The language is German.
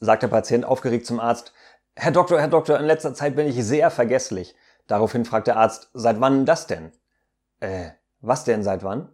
sagt der Patient aufgeregt zum Arzt. Herr Doktor, Herr Doktor, in letzter Zeit bin ich sehr vergesslich. Daraufhin fragt der Arzt, seit wann das denn? Äh, was denn seit wann?